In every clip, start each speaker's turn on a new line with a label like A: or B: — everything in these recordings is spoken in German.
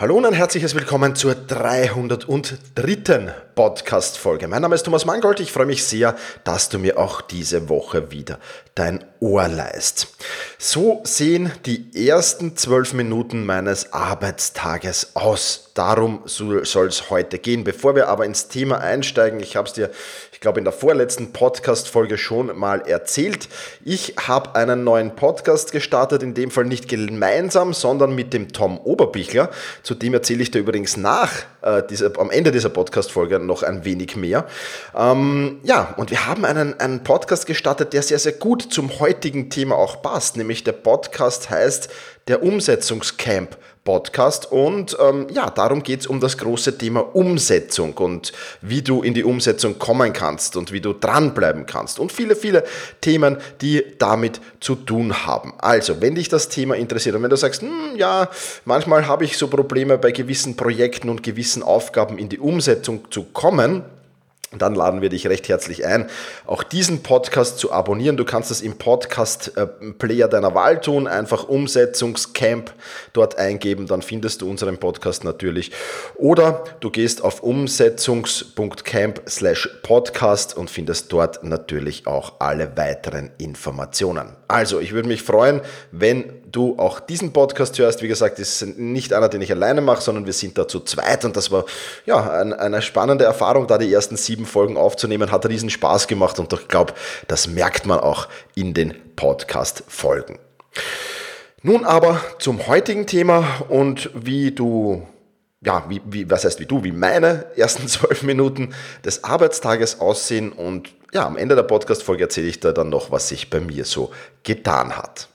A: Hallo und ein herzliches Willkommen zur 303. Podcast-Folge. Mein Name ist Thomas Mangold. Ich freue mich sehr, dass du mir auch diese Woche wieder dein Ohr leist. So sehen die ersten zwölf Minuten meines Arbeitstages aus. Darum soll es heute gehen. Bevor wir aber ins Thema einsteigen, ich habe es dir, ich glaube, in der vorletzten Podcast-Folge schon mal erzählt. Ich habe einen neuen Podcast gestartet, in dem Fall nicht gemeinsam, sondern mit dem Tom Oberbichler. Zu dem erzähle ich dir übrigens nach äh, dieser, am Ende dieser Podcast-Folge noch ein wenig mehr. Ähm, ja, und wir haben einen, einen Podcast gestartet, der sehr, sehr gut zum heutigen Thema auch passt. Nämlich der Podcast heißt der Umsetzungscamp Podcast. Und ähm, ja, darum geht es um das große Thema Umsetzung und wie du in die Umsetzung kommen kannst und wie du dranbleiben kannst. Und viele, viele Themen, die damit zu tun haben. Also, wenn dich das Thema interessiert und wenn du sagst, hm, ja, manchmal habe ich so Probleme bei gewissen Projekten und gewissen Aufgaben in die Umsetzung zu kommen, dann laden wir dich recht herzlich ein, auch diesen Podcast zu abonnieren. Du kannst es im Podcast-Player deiner Wahl tun, einfach Umsetzungscamp dort eingeben, dann findest du unseren Podcast natürlich. Oder du gehst auf umsetzungs.camp slash podcast und findest dort natürlich auch alle weiteren Informationen. Also, ich würde mich freuen, wenn du auch diesen Podcast hörst. Wie gesagt, ist nicht einer, den ich alleine mache, sondern wir sind da zu zweit und das war ja eine spannende Erfahrung, da die ersten sieben Folgen aufzunehmen, hat riesen Spaß gemacht und ich glaube, das merkt man auch in den Podcast-Folgen. Nun aber zum heutigen Thema und wie du ja, wie, wie, was heißt wie du, wie meine ersten zwölf Minuten des Arbeitstages aussehen und ja, am Ende der Podcast-Folge erzähle ich dir dann noch, was sich bei mir so getan hat.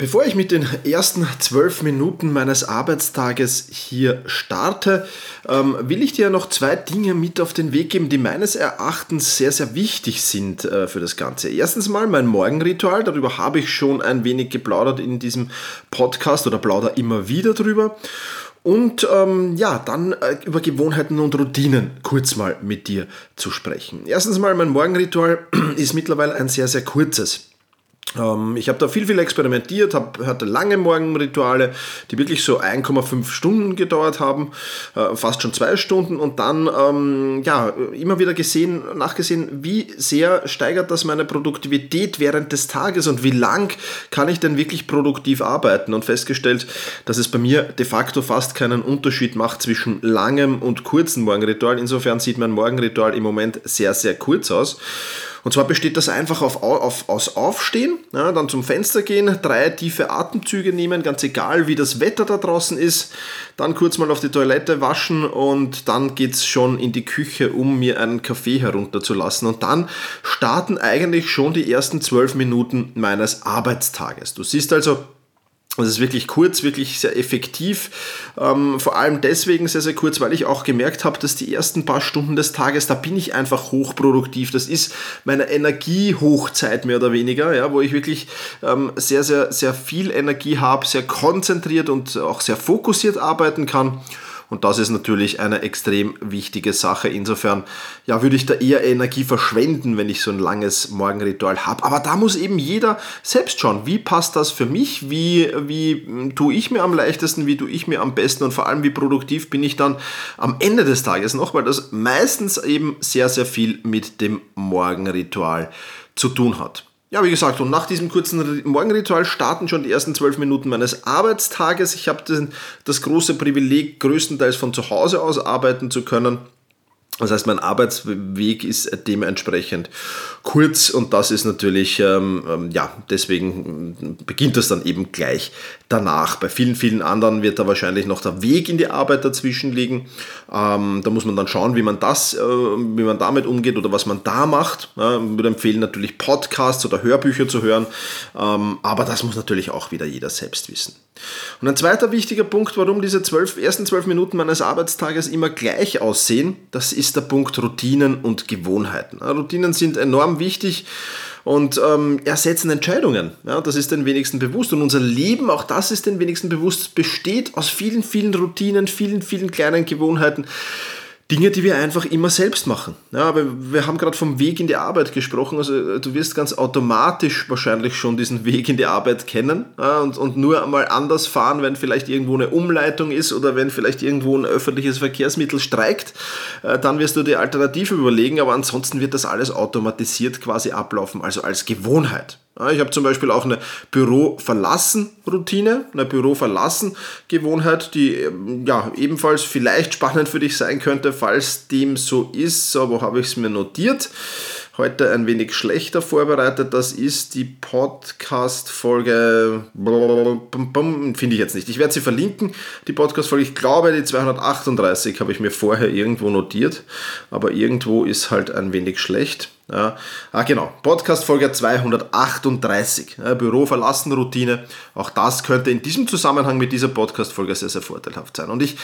A: Bevor ich mit den ersten zwölf Minuten meines Arbeitstages hier starte, ähm, will ich dir noch zwei Dinge mit auf den Weg geben, die meines Erachtens sehr, sehr wichtig sind äh, für das Ganze. Erstens mal mein Morgenritual, darüber habe ich schon ein wenig geplaudert in diesem Podcast oder plauder immer wieder drüber. Und ähm, ja, dann äh, über Gewohnheiten und Routinen kurz mal mit dir zu sprechen. Erstens mal, mein Morgenritual ist mittlerweile ein sehr, sehr kurzes. Ähm, ich habe da viel, viel experimentiert, hab, hatte lange Morgenrituale, die wirklich so 1,5 Stunden gedauert haben, äh, fast schon zwei Stunden und dann ähm, ja, immer wieder gesehen, nachgesehen, wie sehr steigert das meine Produktivität während des Tages und wie lang kann ich denn wirklich produktiv arbeiten und festgestellt, dass es bei mir de facto fast keinen Unterschied macht zwischen langem und kurzem Morgenritual. Insofern sieht mein Morgenritual im Moment sehr, sehr kurz aus. Und zwar besteht das einfach auf, auf, aus Aufstehen, ja, dann zum Fenster gehen, drei tiefe Atemzüge nehmen, ganz egal wie das Wetter da draußen ist, dann kurz mal auf die Toilette waschen und dann geht es schon in die Küche, um mir einen Kaffee herunterzulassen. Und dann starten eigentlich schon die ersten zwölf Minuten meines Arbeitstages. Du siehst also, es ist wirklich kurz, wirklich sehr effektiv. Ähm, vor allem deswegen sehr, sehr kurz, weil ich auch gemerkt habe, dass die ersten paar Stunden des Tages, da bin ich einfach hochproduktiv. Das ist meine Energiehochzeit mehr oder weniger, ja, wo ich wirklich ähm, sehr, sehr, sehr viel Energie habe, sehr konzentriert und auch sehr fokussiert arbeiten kann. Und das ist natürlich eine extrem wichtige Sache. Insofern ja, würde ich da eher Energie verschwenden, wenn ich so ein langes Morgenritual habe. Aber da muss eben jeder selbst schauen, wie passt das für mich, wie, wie hm, tue ich mir am leichtesten, wie tue ich mir am besten und vor allem, wie produktiv bin ich dann am Ende des Tages noch, weil das meistens eben sehr, sehr viel mit dem Morgenritual zu tun hat. Ja, wie gesagt, und nach diesem kurzen Morgenritual starten schon die ersten zwölf Minuten meines Arbeitstages. Ich habe das große Privileg, größtenteils von zu Hause aus arbeiten zu können. Das heißt, mein Arbeitsweg ist dementsprechend kurz und das ist natürlich, ähm, ähm, ja, deswegen beginnt das dann eben gleich danach. Bei vielen, vielen anderen wird da wahrscheinlich noch der Weg in die Arbeit dazwischen liegen. Ähm, da muss man dann schauen, wie man das, äh, wie man damit umgeht oder was man da macht. Ja, ich würde empfehlen, natürlich Podcasts oder Hörbücher zu hören, ähm, aber das muss natürlich auch wieder jeder selbst wissen. Und ein zweiter wichtiger Punkt, warum diese zwölf, ersten zwölf Minuten meines Arbeitstages immer gleich aussehen, das ist ist der Punkt Routinen und Gewohnheiten. Routinen sind enorm wichtig und ähm, ersetzen Entscheidungen. Ja, das ist den wenigsten bewusst. Und unser Leben, auch das ist den wenigsten bewusst, besteht aus vielen, vielen Routinen, vielen, vielen kleinen Gewohnheiten. Dinge, die wir einfach immer selbst machen. Ja, aber wir haben gerade vom Weg in die Arbeit gesprochen. Also äh, du wirst ganz automatisch wahrscheinlich schon diesen Weg in die Arbeit kennen ja, und, und nur einmal anders fahren, wenn vielleicht irgendwo eine Umleitung ist oder wenn vielleicht irgendwo ein öffentliches Verkehrsmittel streikt. Äh, dann wirst du die Alternative überlegen, aber ansonsten wird das alles automatisiert quasi ablaufen, also als Gewohnheit. Ich habe zum Beispiel auch eine Büro-Verlassen-Routine, eine Büro-Verlassen-Gewohnheit, die ähm, ja, ebenfalls vielleicht spannend für dich sein könnte, falls dem so ist. So, wo habe ich es mir notiert? Heute ein wenig schlechter vorbereitet. Das ist die Podcast-Folge. Finde ich jetzt nicht. Ich werde sie verlinken, die Podcast-Folge. Ich glaube, die 238 habe ich mir vorher irgendwo notiert, aber irgendwo ist halt ein wenig schlecht. Ja. Ah, genau. Podcast Folge 238. Ja, Büro verlassen Routine. Auch das könnte in diesem Zusammenhang mit dieser Podcast Folge sehr, sehr vorteilhaft sein. Und ich,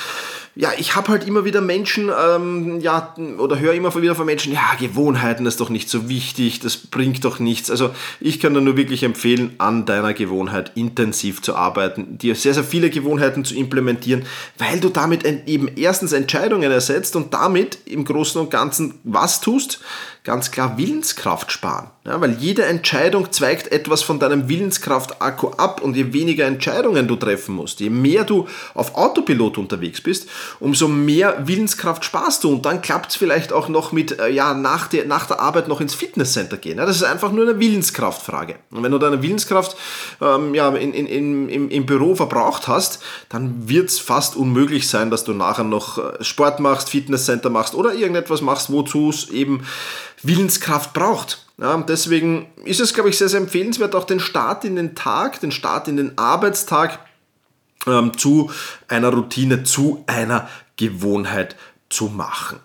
A: ja, ich habe halt immer wieder Menschen, ähm, ja, oder höre immer wieder von Menschen, ja, Gewohnheiten ist doch nicht so wichtig, das bringt doch nichts. Also ich kann dir nur wirklich empfehlen, an deiner Gewohnheit intensiv zu arbeiten, dir sehr, sehr viele Gewohnheiten zu implementieren, weil du damit eben erstens Entscheidungen ersetzt und damit im Großen und Ganzen was tust? ganz klar Willenskraft sparen. Ja, weil jede Entscheidung zweigt etwas von deinem Willenskraft-Akku ab und je weniger Entscheidungen du treffen musst, je mehr du auf Autopilot unterwegs bist, umso mehr Willenskraft sparst du und dann klappt es vielleicht auch noch mit, äh, ja, nach der, nach der Arbeit noch ins Fitnesscenter gehen. Ja, das ist einfach nur eine Willenskraftfrage. Und wenn du deine Willenskraft ähm, ja, in, in, in, im, im Büro verbraucht hast, dann wird es fast unmöglich sein, dass du nachher noch äh, Sport machst, Fitnesscenter machst oder irgendetwas machst, wozu es eben Willenskraft braucht. Ja, deswegen ist es, glaube ich, sehr, sehr empfehlenswert, auch den Start in den Tag, den Start in den Arbeitstag ähm, zu einer Routine, zu einer Gewohnheit zu machen.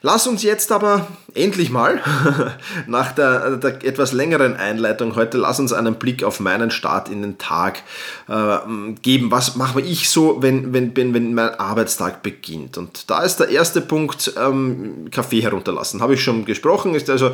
A: Lass uns jetzt aber endlich mal, nach der, der, etwas längeren Einleitung heute, lass uns einen Blick auf meinen Start in den Tag äh, geben. Was mache ich so, wenn, wenn, wenn, mein Arbeitstag beginnt? Und da ist der erste Punkt, ähm, Kaffee herunterlassen. Habe ich schon gesprochen. Ist also,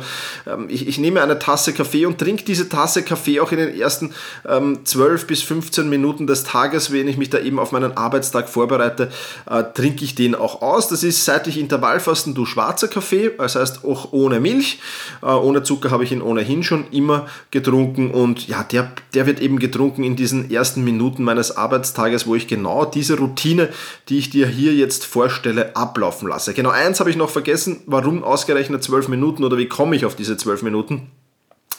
A: ähm, ich, ich, nehme eine Tasse Kaffee und trinke diese Tasse Kaffee auch in den ersten ähm, 12 bis 15 Minuten des Tages, wenn ich mich da eben auf meinen Arbeitstag vorbereite, äh, trinke ich den auch aus. Das ist, seit ich Intervallfasten du schwarzer Kaffee, das heißt auch ohne Milch. Äh, ohne Zucker habe ich ihn ohnehin schon immer getrunken und ja, der, der wird eben getrunken in diesen ersten Minuten meines Arbeitstages, wo ich genau diese Routine, die ich dir hier jetzt vorstelle, ablaufen lasse. Genau eins habe ich noch vergessen, warum ausgerechnet zwölf Minuten oder wie komme ich auf diese zwölf Minuten?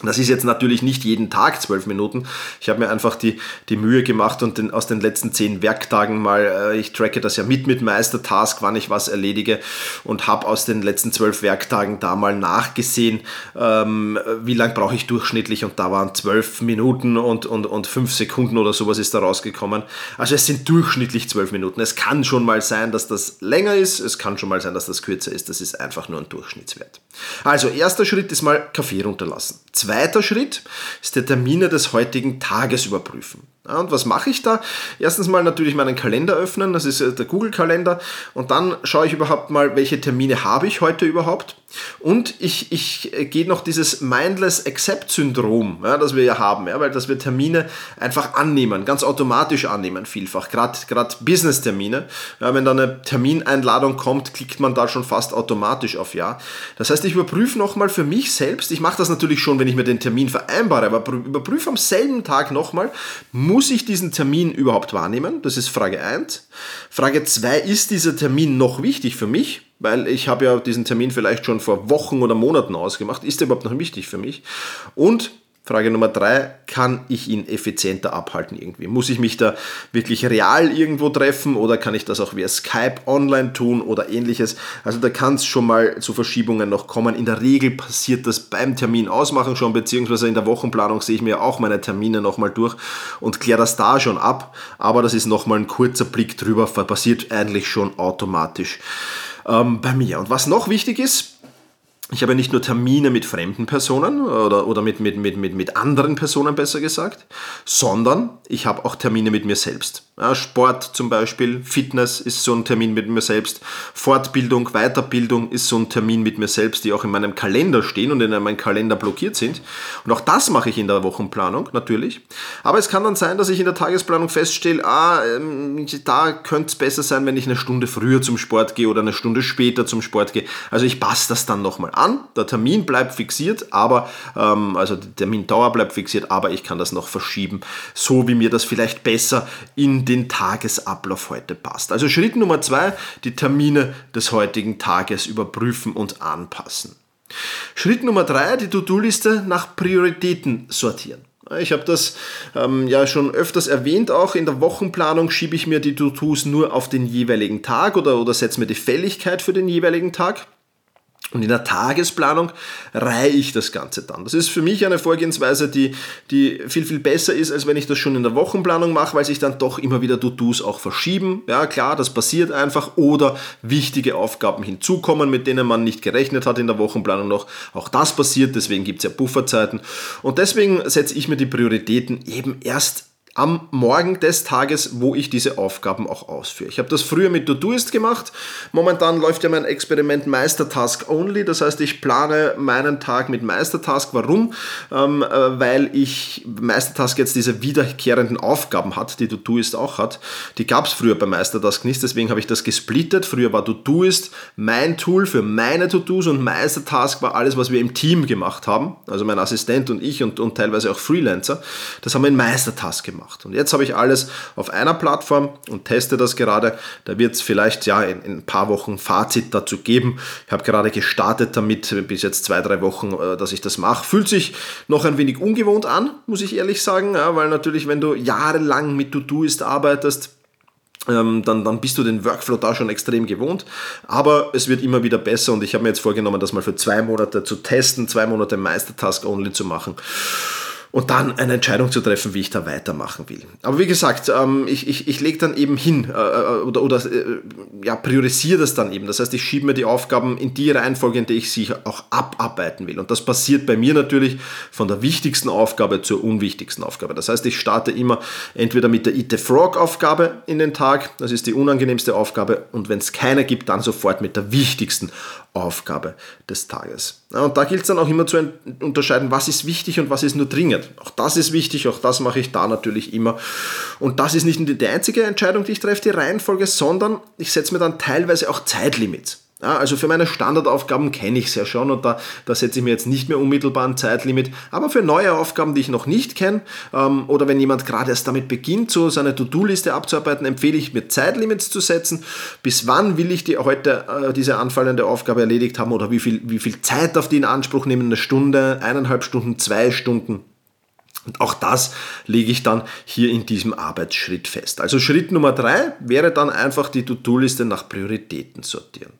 A: Das ist jetzt natürlich nicht jeden Tag zwölf Minuten. Ich habe mir einfach die, die Mühe gemacht und den, aus den letzten zehn Werktagen mal, äh, ich tracke das ja mit mit Meistertask, wann ich was erledige und habe aus den letzten zwölf Werktagen da mal nachgesehen, ähm, wie lang brauche ich durchschnittlich und da waren zwölf Minuten und, und, und fünf Sekunden oder sowas ist da rausgekommen. Also es sind durchschnittlich zwölf Minuten. Es kann schon mal sein, dass das länger ist, es kann schon mal sein, dass das kürzer ist. Das ist einfach nur ein Durchschnittswert. Also erster Schritt ist mal Kaffee runterlassen. Zweiter Schritt ist der Termine des heutigen Tages überprüfen. Und was mache ich da? Erstens mal natürlich meinen Kalender öffnen, das ist äh, der Google-Kalender. Und dann schaue ich überhaupt mal, welche Termine habe ich heute überhaupt. Und ich, ich äh, gehe noch dieses Mindless Accept-Syndrom, ja, das wir ja haben, ja, weil dass wir Termine einfach annehmen, ganz automatisch annehmen, vielfach. Gerade Business-Termine. Ja, wenn da eine Termineinladung kommt, klickt man da schon fast automatisch auf Ja. Das heißt, ich überprüfe nochmal für mich selbst, ich mache das natürlich schon, wenn ich mir den Termin vereinbare, aber überprüfe am selben Tag nochmal, muss muss ich diesen Termin überhaupt wahrnehmen? Das ist Frage 1. Frage 2, ist dieser Termin noch wichtig für mich? Weil ich habe ja diesen Termin vielleicht schon vor Wochen oder Monaten ausgemacht. Ist der überhaupt noch wichtig für mich? Und Frage Nummer drei, kann ich ihn effizienter abhalten irgendwie? Muss ich mich da wirklich real irgendwo treffen oder kann ich das auch via Skype online tun oder ähnliches? Also da kann es schon mal zu Verschiebungen noch kommen. In der Regel passiert das beim Termin ausmachen schon, beziehungsweise in der Wochenplanung sehe ich mir auch meine Termine nochmal durch und kläre das da schon ab. Aber das ist nochmal ein kurzer Blick drüber, passiert eigentlich schon automatisch ähm, bei mir. Und was noch wichtig ist, ich habe nicht nur Termine mit fremden Personen oder, oder mit, mit, mit, mit, mit anderen Personen besser gesagt, sondern ich habe auch Termine mit mir selbst. Sport zum Beispiel, Fitness ist so ein Termin mit mir selbst, Fortbildung, Weiterbildung ist so ein Termin mit mir selbst, die auch in meinem Kalender stehen und in meinem Kalender blockiert sind. Und auch das mache ich in der Wochenplanung natürlich. Aber es kann dann sein, dass ich in der Tagesplanung feststelle, ah, ähm, da könnte es besser sein, wenn ich eine Stunde früher zum Sport gehe oder eine Stunde später zum Sport gehe. Also ich passe das dann nochmal an. Der Termin bleibt fixiert, aber ähm, also die Termindauer bleibt fixiert, aber ich kann das noch verschieben, so wie mir das vielleicht besser in den Tagesablauf heute passt. Also Schritt Nummer zwei, die Termine des heutigen Tages überprüfen und anpassen. Schritt Nummer drei, die To-Do-Liste nach Prioritäten sortieren. Ich habe das ähm, ja schon öfters erwähnt, auch in der Wochenplanung schiebe ich mir die To-Dos nur auf den jeweiligen Tag oder, oder setze mir die Fälligkeit für den jeweiligen Tag. Und in der Tagesplanung reihe ich das Ganze dann. Das ist für mich eine Vorgehensweise, die, die viel, viel besser ist, als wenn ich das schon in der Wochenplanung mache, weil sich dann doch immer wieder To-Dos auch verschieben. Ja, klar, das passiert einfach. Oder wichtige Aufgaben hinzukommen, mit denen man nicht gerechnet hat in der Wochenplanung noch. Auch das passiert, deswegen gibt es ja Pufferzeiten. Und deswegen setze ich mir die Prioritäten eben erst am Morgen des Tages, wo ich diese Aufgaben auch ausführe. Ich habe das früher mit Todoist gemacht. Momentan läuft ja mein Experiment Meistertask Only. Das heißt, ich plane meinen Tag mit Meistertask. Warum? Ähm, äh, weil ich Meistertask jetzt diese wiederkehrenden Aufgaben hat, die Todoist auch hat. Die gab es früher bei Meistertask nicht, deswegen habe ich das gesplittet. Früher war Todoist mein Tool für meine To-Dos und Meistertask war alles, was wir im Team gemacht haben. Also mein Assistent und ich und, und teilweise auch Freelancer. Das haben wir in Meistertask gemacht gemacht. Und jetzt habe ich alles auf einer Plattform und teste das gerade. Da wird es vielleicht ja in, in, ein paar Wochen Fazit dazu geben. Ich habe gerade gestartet damit, bis jetzt zwei, drei Wochen, äh, dass ich das mache. Fühlt sich noch ein wenig ungewohnt an, muss ich ehrlich sagen, ja, weil natürlich, wenn du jahrelang mit To-Doist arbeitest, ähm, dann, dann bist du den Workflow da schon extrem gewohnt. Aber es wird immer wieder besser und ich habe mir jetzt vorgenommen, das mal für zwei Monate zu testen, zwei Monate Meistertask Only zu machen und dann eine Entscheidung zu treffen, wie ich da weitermachen will. Aber wie gesagt, ähm, ich, ich, ich lege dann eben hin äh, äh, oder, oder äh, ja, priorisiere das dann eben. Das heißt, ich schiebe mir die Aufgaben in die Reihenfolge, in der ich sie auch abarbeiten will. Und das passiert bei mir natürlich von der wichtigsten Aufgabe zur unwichtigsten Aufgabe. Das heißt, ich starte immer entweder mit der Eat the Frog Aufgabe in den Tag, das ist die unangenehmste Aufgabe, und wenn es keine gibt, dann sofort mit der wichtigsten Aufgabe des Tages. und da gilt es dann auch immer zu unterscheiden, was ist wichtig und was ist nur dringend. Auch das ist wichtig, auch das mache ich da natürlich immer. Und das ist nicht nur die einzige Entscheidung, die ich treffe, die Reihenfolge, sondern ich setze mir dann teilweise auch Zeitlimits. Also für meine Standardaufgaben kenne ich es ja schon und da, da setze ich mir jetzt nicht mehr unmittelbar ein Zeitlimit. Aber für neue Aufgaben, die ich noch nicht kenne, ähm, oder wenn jemand gerade erst damit beginnt, so seine To-Do-Liste abzuarbeiten, empfehle ich mir Zeitlimits zu setzen. Bis wann will ich die heute äh, diese anfallende Aufgabe erledigt haben oder wie viel, wie viel Zeit auf die in Anspruch nehmen? Eine Stunde, eineinhalb Stunden, zwei Stunden? Und auch das lege ich dann hier in diesem Arbeitsschritt fest. Also Schritt Nummer drei wäre dann einfach die To-Do-Liste nach Prioritäten sortieren.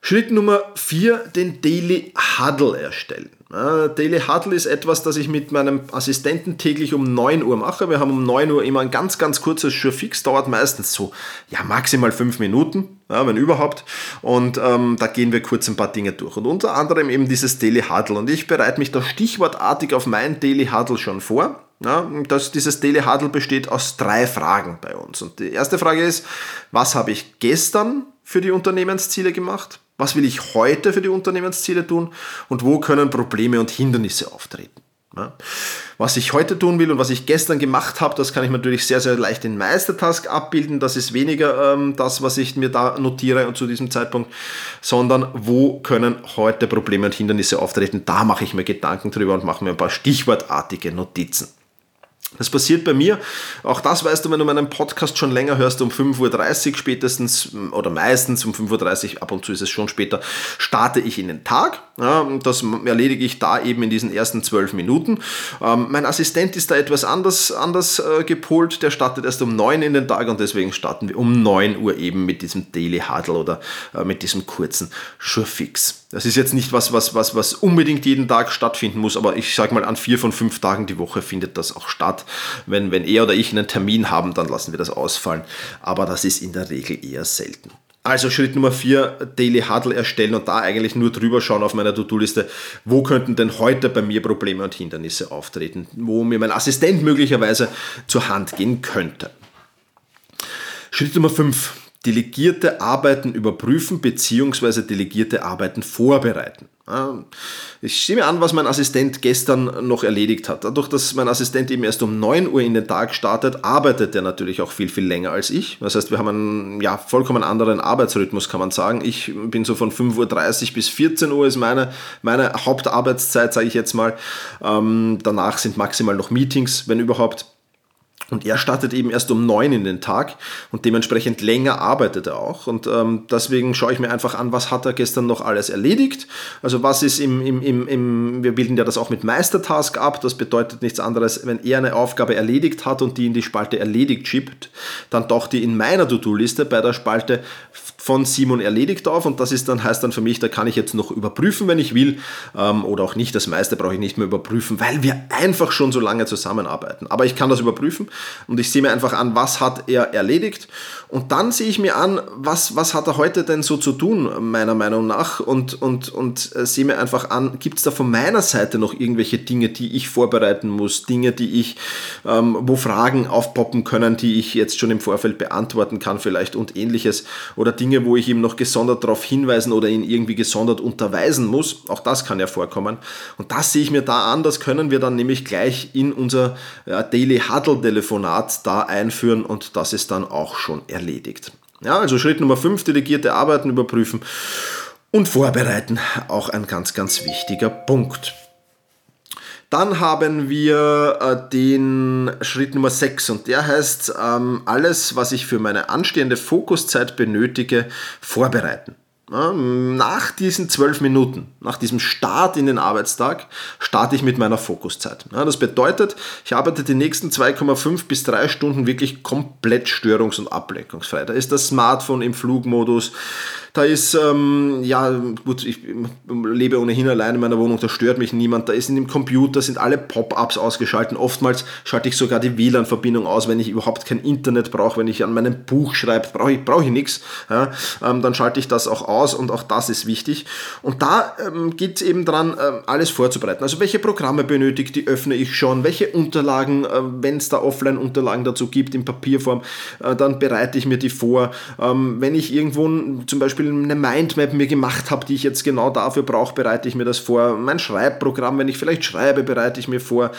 A: Schritt Nummer 4, den Daily Huddle erstellen. Daily Huddle ist etwas, das ich mit meinem Assistenten täglich um 9 Uhr mache. Wir haben um 9 Uhr immer ein ganz, ganz kurzes Surefix, dauert meistens so, ja, maximal 5 Minuten, ja, wenn überhaupt. Und ähm, da gehen wir kurz ein paar Dinge durch. Und unter anderem eben dieses Daily Huddle. Und ich bereite mich da stichwortartig auf mein Daily Huddle schon vor. Ja, das, dieses Daily Huddle besteht aus drei Fragen bei uns. Und die erste Frage ist, was habe ich gestern für die Unternehmensziele gemacht? Was will ich heute für die Unternehmensziele tun? Und wo können Probleme und Hindernisse auftreten? Ja. Was ich heute tun will und was ich gestern gemacht habe, das kann ich natürlich sehr, sehr leicht in Meistertask abbilden. Das ist weniger ähm, das, was ich mir da notiere und zu diesem Zeitpunkt, sondern wo können heute Probleme und Hindernisse auftreten. Da mache ich mir Gedanken drüber und mache mir ein paar stichwortartige Notizen. Das passiert bei mir, auch das weißt du, wenn du meinen Podcast schon länger hörst, um 5.30 Uhr spätestens oder meistens um 5.30 Uhr, ab und zu ist es schon später, starte ich in den Tag. Ja, das erledige ich da eben in diesen ersten zwölf Minuten. Ähm, mein Assistent ist da etwas anders, anders äh, gepolt, der startet erst um 9 in den Tag und deswegen starten wir um 9 Uhr eben mit diesem Daily Huddle oder äh, mit diesem kurzen Surefix. Das ist jetzt nicht was, was, was, was unbedingt jeden Tag stattfinden muss, aber ich sage mal, an vier von fünf Tagen die Woche findet das auch statt. Wenn, wenn er oder ich einen Termin haben, dann lassen wir das ausfallen. Aber das ist in der Regel eher selten. Also Schritt Nummer vier, Daily Huddle erstellen und da eigentlich nur drüber schauen auf meiner To-Do-Liste, wo könnten denn heute bei mir Probleme und Hindernisse auftreten, wo mir mein Assistent möglicherweise zur Hand gehen könnte. Schritt Nummer 5 delegierte Arbeiten überprüfen bzw. delegierte Arbeiten vorbereiten. Ich sehe mir an, was mein Assistent gestern noch erledigt hat. Dadurch, dass mein Assistent eben erst um 9 Uhr in den Tag startet, arbeitet er natürlich auch viel, viel länger als ich. Das heißt, wir haben einen ja, vollkommen anderen Arbeitsrhythmus, kann man sagen. Ich bin so von 5.30 Uhr bis 14 Uhr ist meine, meine Hauptarbeitszeit, sage ich jetzt mal. Ähm, danach sind maximal noch Meetings, wenn überhaupt. Und er startet eben erst um neun in den Tag und dementsprechend länger arbeitet er auch. Und ähm, deswegen schaue ich mir einfach an, was hat er gestern noch alles erledigt. Also was ist im, im, im, im, wir bilden ja das auch mit Meistertask ab. Das bedeutet nichts anderes, wenn er eine Aufgabe erledigt hat und die in die Spalte erledigt schiebt, dann taucht die in meiner To-Do-Liste bei der Spalte von Simon erledigt auf und das ist dann, heißt dann für mich, da kann ich jetzt noch überprüfen, wenn ich will, ähm, oder auch nicht. Das meiste brauche ich nicht mehr überprüfen, weil wir einfach schon so lange zusammenarbeiten. Aber ich kann das überprüfen und ich sehe mir einfach an, was hat er erledigt und dann sehe ich mir an, was, was hat er heute denn so zu tun, meiner Meinung nach und, und, und äh, sehe mir einfach an, gibt es da von meiner Seite noch irgendwelche Dinge, die ich vorbereiten muss, Dinge, die ich, ähm, wo Fragen aufpoppen können, die ich jetzt schon im Vorfeld beantworten kann vielleicht und ähnliches oder Dinge, Dinge, wo ich ihm noch gesondert darauf hinweisen oder ihn irgendwie gesondert unterweisen muss. Auch das kann ja vorkommen. Und das sehe ich mir da an. Das können wir dann nämlich gleich in unser ja, Daily Huddle Telefonat da einführen und das ist dann auch schon erledigt. Ja, also Schritt Nummer 5, delegierte Arbeiten überprüfen und vorbereiten. Auch ein ganz, ganz wichtiger Punkt. Dann haben wir äh, den Schritt Nummer 6 und der heißt, ähm, alles, was ich für meine anstehende Fokuszeit benötige, vorbereiten. Nach diesen zwölf Minuten, nach diesem Start in den Arbeitstag, starte ich mit meiner Fokuszeit. Das bedeutet, ich arbeite die nächsten 2,5 bis 3 Stunden wirklich komplett störungs- und ablenkungsfrei. Da ist das Smartphone im Flugmodus, da ist, ähm, ja, gut, ich lebe ohnehin allein in meiner Wohnung, da stört mich niemand. Da ist in dem Computer, sind alle Pop-ups ausgeschaltet. Oftmals schalte ich sogar die WLAN-Verbindung aus, wenn ich überhaupt kein Internet brauche, wenn ich an meinem Buch schreibe, brauche ich, brauch ich nichts. Ja, ähm, dann schalte ich das auch aus und auch das ist wichtig. Und da ähm, geht es eben dran, äh, alles vorzubereiten. Also welche Programme benötigt, die öffne ich schon, welche Unterlagen, äh, wenn es da Offline-Unterlagen dazu gibt in Papierform, äh, dann bereite ich mir die vor. Ähm, wenn ich irgendwo zum Beispiel Beispiel eine Mindmap mir gemacht habe, die ich jetzt genau dafür brauche, bereite ich mir das vor. Mein Schreibprogramm, wenn ich vielleicht schreibe, bereite ich mir vor.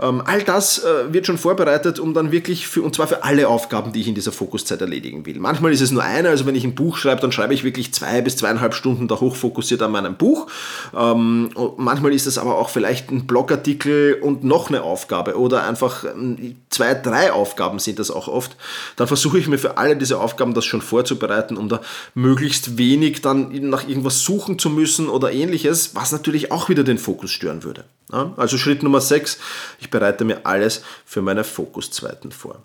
A: Ähm, all das äh, wird schon vorbereitet, um dann wirklich für, und zwar für alle Aufgaben, die ich in dieser Fokuszeit erledigen will. Manchmal ist es nur eine, also wenn ich ein Buch schreibe, dann schreibe ich wirklich zwei bis zweieinhalb Stunden da hochfokussiert an meinem Buch. Ähm, manchmal ist es aber auch vielleicht ein Blogartikel und noch eine Aufgabe oder einfach ähm, zwei, drei Aufgaben sind das auch oft. Dann versuche ich mir für alle diese Aufgaben das schon vorzubereiten, um da möglichst wenig dann nach irgendwas suchen zu müssen oder ähnliches, was natürlich auch wieder den Fokus stören würde. Also Schritt Nummer 6, ich bereite mir alles für meine Fokuszeiten vor.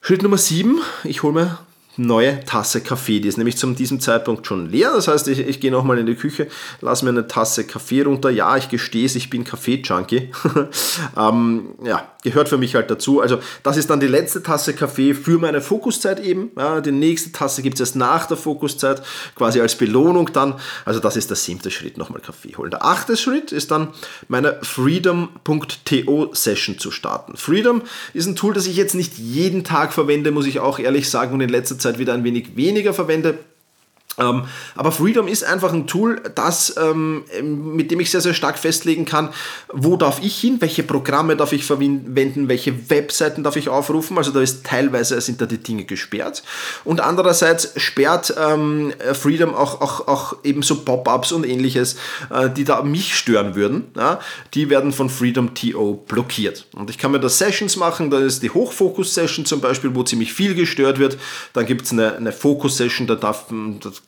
A: Schritt Nummer 7, ich hole mir neue Tasse Kaffee. Die ist nämlich zu diesem Zeitpunkt schon leer. Das heißt, ich, ich gehe nochmal in die Küche, lasse mir eine Tasse Kaffee runter. Ja, ich gestehe es, ich bin Kaffee-Junkie. ähm, ja, gehört für mich halt dazu. Also das ist dann die letzte Tasse Kaffee für meine Fokuszeit eben. Ja, die nächste Tasse gibt es erst nach der Fokuszeit, quasi als Belohnung dann. Also das ist der siebte Schritt, nochmal Kaffee holen. Der achte Schritt ist dann meine freedom.to Session zu starten. Freedom ist ein Tool, das ich jetzt nicht jeden Tag verwende, muss ich auch ehrlich sagen, und in letzter Zeit Zeit wieder ein wenig weniger verwende. Ähm, aber Freedom ist einfach ein Tool, das, ähm, mit dem ich sehr, sehr stark festlegen kann, wo darf ich hin, welche Programme darf ich verwenden, welche Webseiten darf ich aufrufen. Also da ist teilweise sind da die Dinge gesperrt. Und andererseits sperrt ähm, Freedom auch, auch, auch eben so Pop-ups und ähnliches, äh, die da mich stören würden. Ja? Die werden von Freedom TO blockiert. Und ich kann mir da Sessions machen, da ist die Hochfokus-Session zum Beispiel, wo ziemlich viel gestört wird. Dann gibt es eine, eine Focus-Session, da darf,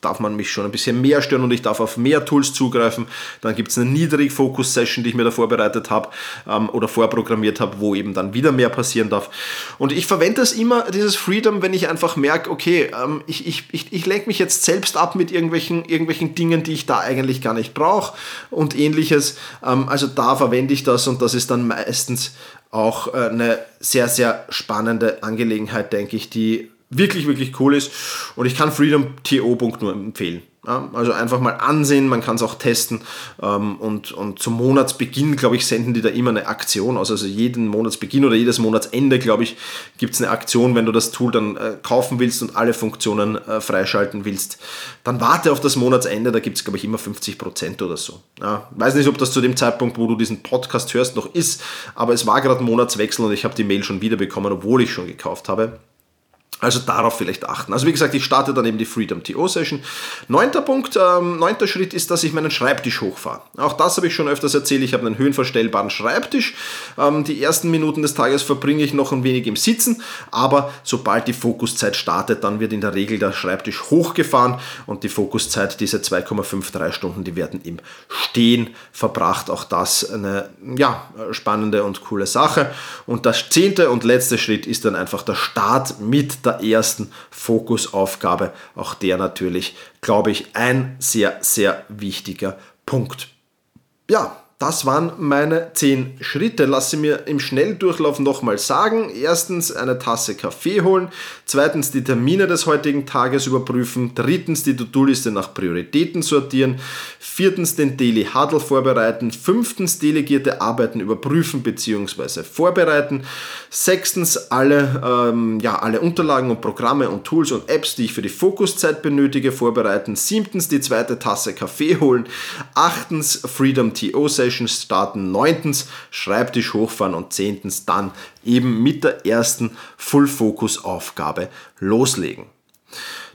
A: da darf man mich schon ein bisschen mehr stören und ich darf auf mehr Tools zugreifen. Dann gibt es eine Niedrig-Fokus-Session, die ich mir da vorbereitet habe ähm, oder vorprogrammiert habe, wo eben dann wieder mehr passieren darf. Und ich verwende das immer, dieses Freedom, wenn ich einfach merke, okay, ähm, ich, ich, ich, ich lenke mich jetzt selbst ab mit irgendwelchen, irgendwelchen Dingen, die ich da eigentlich gar nicht brauche und ähnliches. Ähm, also da verwende ich das und das ist dann meistens auch äh, eine sehr, sehr spannende Angelegenheit, denke ich, die wirklich, wirklich cool ist. Und ich kann Freedom TO. nur empfehlen. Also einfach mal ansehen, man kann es auch testen ähm, und, und zum Monatsbeginn, glaube ich, senden die da immer eine Aktion aus. Also jeden Monatsbeginn oder jedes Monatsende, glaube ich, gibt es eine Aktion, wenn du das Tool dann äh, kaufen willst und alle Funktionen äh, freischalten willst. Dann warte auf das Monatsende, da gibt es, glaube ich, immer 50% oder so. Weiß nicht, ob das zu dem Zeitpunkt, wo du diesen Podcast hörst, noch ist, aber es war gerade Monatswechsel und ich habe die Mail schon wieder bekommen, obwohl ich schon gekauft habe. Also darauf vielleicht achten. Also wie gesagt, ich starte dann eben die Freedom TO Session. Neunter Punkt, ähm, neunter Schritt ist, dass ich meinen Schreibtisch hochfahre. Auch das habe ich schon öfters erzählt. Ich habe einen höhenverstellbaren Schreibtisch. Ähm, die ersten Minuten des Tages verbringe ich noch ein wenig im Sitzen, aber sobald die Fokuszeit startet, dann wird in der Regel der Schreibtisch hochgefahren und die Fokuszeit, diese 2,53 Stunden, die werden im Stehen verbracht. Auch das eine ja, spannende und coole Sache. Und das zehnte und letzte Schritt ist dann einfach der Start mit der ersten Fokusaufgabe. Auch der natürlich, glaube ich, ein sehr, sehr wichtiger Punkt. Ja, das waren meine zehn Schritte. Lass sie mir im Schnelldurchlauf nochmal sagen. Erstens eine Tasse Kaffee holen. Zweitens die Termine des heutigen Tages überprüfen. Drittens die To-Do-Liste nach Prioritäten sortieren. Viertens den Daily Huddle vorbereiten. Fünftens delegierte Arbeiten überprüfen bzw. vorbereiten. Sechstens alle, ähm, ja, alle Unterlagen und Programme und Tools und Apps, die ich für die Fokuszeit benötige, vorbereiten. Siebtens die zweite Tasse Kaffee holen. Achtens Freedom TO Session Sessions starten. Neuntens Schreibtisch hochfahren und zehntens dann eben mit der ersten Full-Focus-Aufgabe loslegen.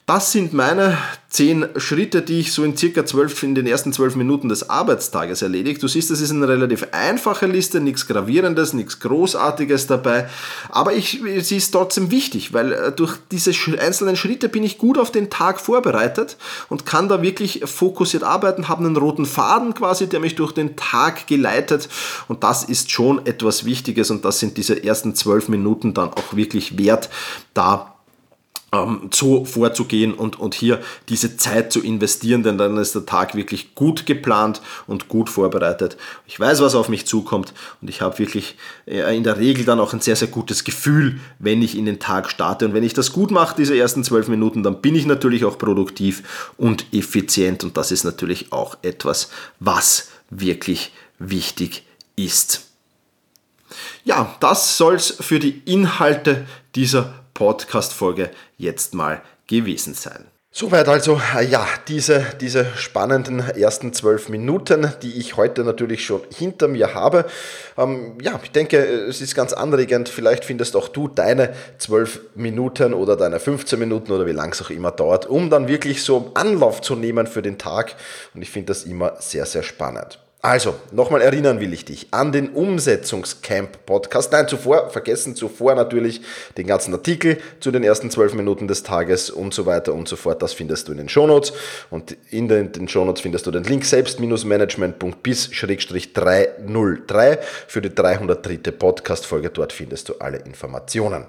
A: Das sind meine zehn Schritte, die ich so in circa zwölf, in den ersten zwölf Minuten des Arbeitstages erledigt. Du siehst, das ist eine relativ einfache Liste, nichts Gravierendes, nichts Großartiges dabei. Aber ich, sie ist trotzdem wichtig, weil äh, durch diese einzelnen Schritte bin ich gut auf den Tag vorbereitet und kann da wirklich fokussiert arbeiten, habe einen roten Faden quasi, der mich durch den Tag geleitet. Und das ist schon etwas Wichtiges und das sind diese ersten zwölf Minuten dann auch wirklich wert, da ähm, so vorzugehen und, und hier diese Zeit zu investieren, denn dann ist der Tag wirklich gut geplant und gut vorbereitet. Ich weiß, was auf mich zukommt und ich habe wirklich äh, in der Regel dann auch ein sehr, sehr gutes Gefühl, wenn ich in den Tag starte. Und wenn ich das gut mache, diese ersten zwölf Minuten, dann bin ich natürlich auch produktiv und effizient und das ist natürlich auch etwas, was wirklich wichtig ist. Ja, das soll es für die Inhalte dieser Podcast-Folge jetzt mal gewesen sein.
B: Soweit also, äh, ja, diese, diese spannenden ersten zwölf Minuten, die ich heute natürlich schon hinter mir habe. Ähm, ja, ich denke, es ist ganz anregend. Vielleicht findest auch du deine zwölf Minuten oder deine 15 Minuten oder wie lang es auch immer dauert, um dann wirklich so Anlauf zu nehmen für den Tag. Und ich finde das immer sehr, sehr spannend. Also, nochmal erinnern will ich dich an den Umsetzungscamp-Podcast. Nein, zuvor, vergessen zuvor natürlich den ganzen Artikel zu den ersten zwölf Minuten des Tages und so weiter und so fort. Das findest du in den Shownotes. Und in den, den Shownotes findest du den Link selbst-management.bis-303 für die 303. Podcast-Folge. Dort findest du alle Informationen.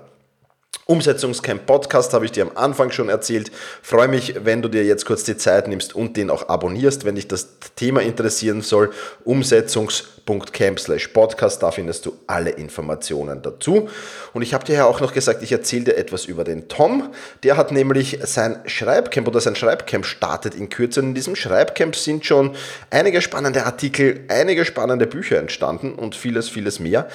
B: Umsetzungscamp Podcast habe ich dir am Anfang schon erzählt. Freue mich, wenn du dir jetzt kurz die Zeit nimmst und den auch abonnierst, wenn dich das Thema interessieren soll. Umsetzungs.camp slash Podcast, da findest du alle Informationen dazu. Und ich habe dir ja auch noch gesagt, ich erzähle dir etwas über den Tom. Der hat nämlich sein Schreibcamp oder sein Schreibcamp startet in Kürze. Und in diesem Schreibcamp sind schon einige spannende Artikel, einige spannende Bücher entstanden und vieles, vieles mehr.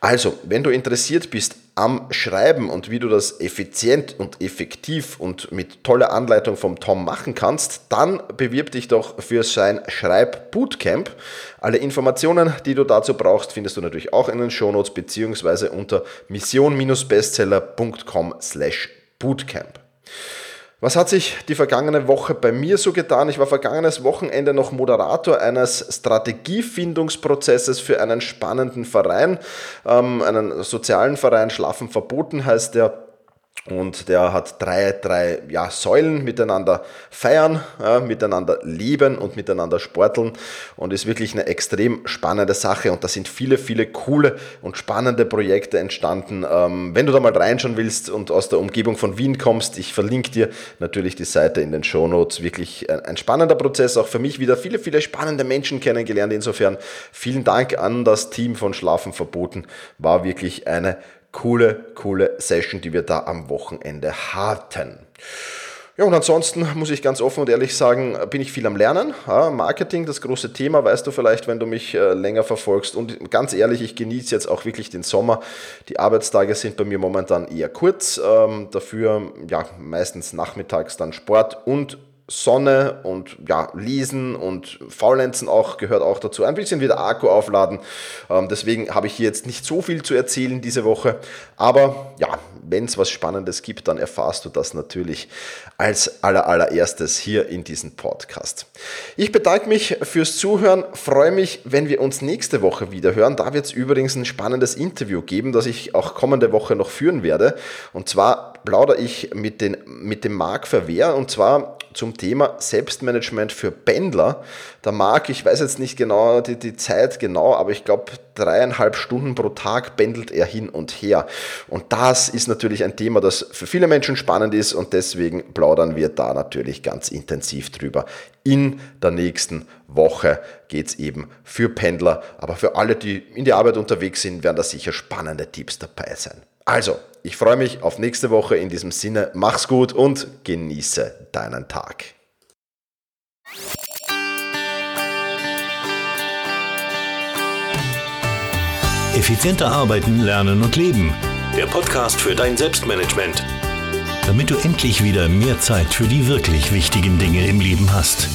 B: Also, wenn du interessiert bist am Schreiben und wie du das effizient und effektiv und mit toller Anleitung vom Tom machen kannst, dann bewirb dich doch für sein Schreib-Bootcamp. Alle Informationen, die du dazu brauchst, findest du natürlich auch in den Shownotes beziehungsweise unter mission-bestseller.com slash bootcamp. Was hat sich die vergangene Woche bei mir so getan? Ich war vergangenes Wochenende noch Moderator eines Strategiefindungsprozesses für einen spannenden Verein, ähm, einen sozialen Verein, Schlafen verboten heißt der und der hat drei, drei ja, Säulen miteinander feiern, ja, miteinander lieben und miteinander sporteln und ist wirklich eine extrem spannende Sache. Und da sind viele, viele coole und spannende Projekte entstanden. Ähm, wenn du da mal reinschauen willst und aus der Umgebung von Wien kommst, ich verlinke dir natürlich die Seite in den Show Notes. Wirklich ein, ein spannender Prozess, auch für mich wieder viele, viele spannende Menschen kennengelernt. Insofern vielen Dank an das Team von Schlafen verboten. War wirklich eine coole, coole Session, die wir da am Wochenende hatten.
A: Ja, und ansonsten muss ich ganz offen und ehrlich sagen, bin ich viel am Lernen. Marketing, das große Thema, weißt du vielleicht, wenn du mich äh, länger verfolgst. Und ganz ehrlich, ich genieße jetzt auch wirklich den Sommer. Die Arbeitstage sind bei mir momentan eher kurz. Ähm, dafür ja meistens nachmittags dann Sport und Sonne und ja, Lesen und Faulenzen auch gehört auch dazu. Ein bisschen wieder Akku aufladen. Ähm, deswegen habe ich hier jetzt nicht so viel zu erzählen diese Woche. Aber ja, wenn es was Spannendes gibt, dann erfahrst du das natürlich als aller, allererstes hier in diesem Podcast. Ich bedanke mich fürs Zuhören, freue mich, wenn wir uns nächste Woche wieder hören. Da wird es übrigens ein spannendes Interview geben, das ich auch kommende Woche noch führen werde. Und zwar plaudere ich mit, den, mit dem Marc Verwehr und zwar zum Thema Selbstmanagement für Pendler. Der Marc, ich weiß jetzt nicht genau die, die Zeit genau, aber ich glaube dreieinhalb Stunden pro Tag pendelt er hin und her. Und das ist natürlich ein Thema, das für viele Menschen spannend ist und deswegen plaudern wir da natürlich ganz intensiv drüber. In der nächsten Woche geht es eben für Pendler, aber für alle, die in die Arbeit unterwegs sind, werden da sicher spannende Tipps dabei sein. Also, ich freue mich auf nächste Woche. In diesem Sinne, mach's gut und genieße deinen Tag.
C: Effizienter arbeiten, lernen und leben. Der Podcast für dein Selbstmanagement. Damit du endlich wieder mehr Zeit für die wirklich wichtigen Dinge im Leben hast.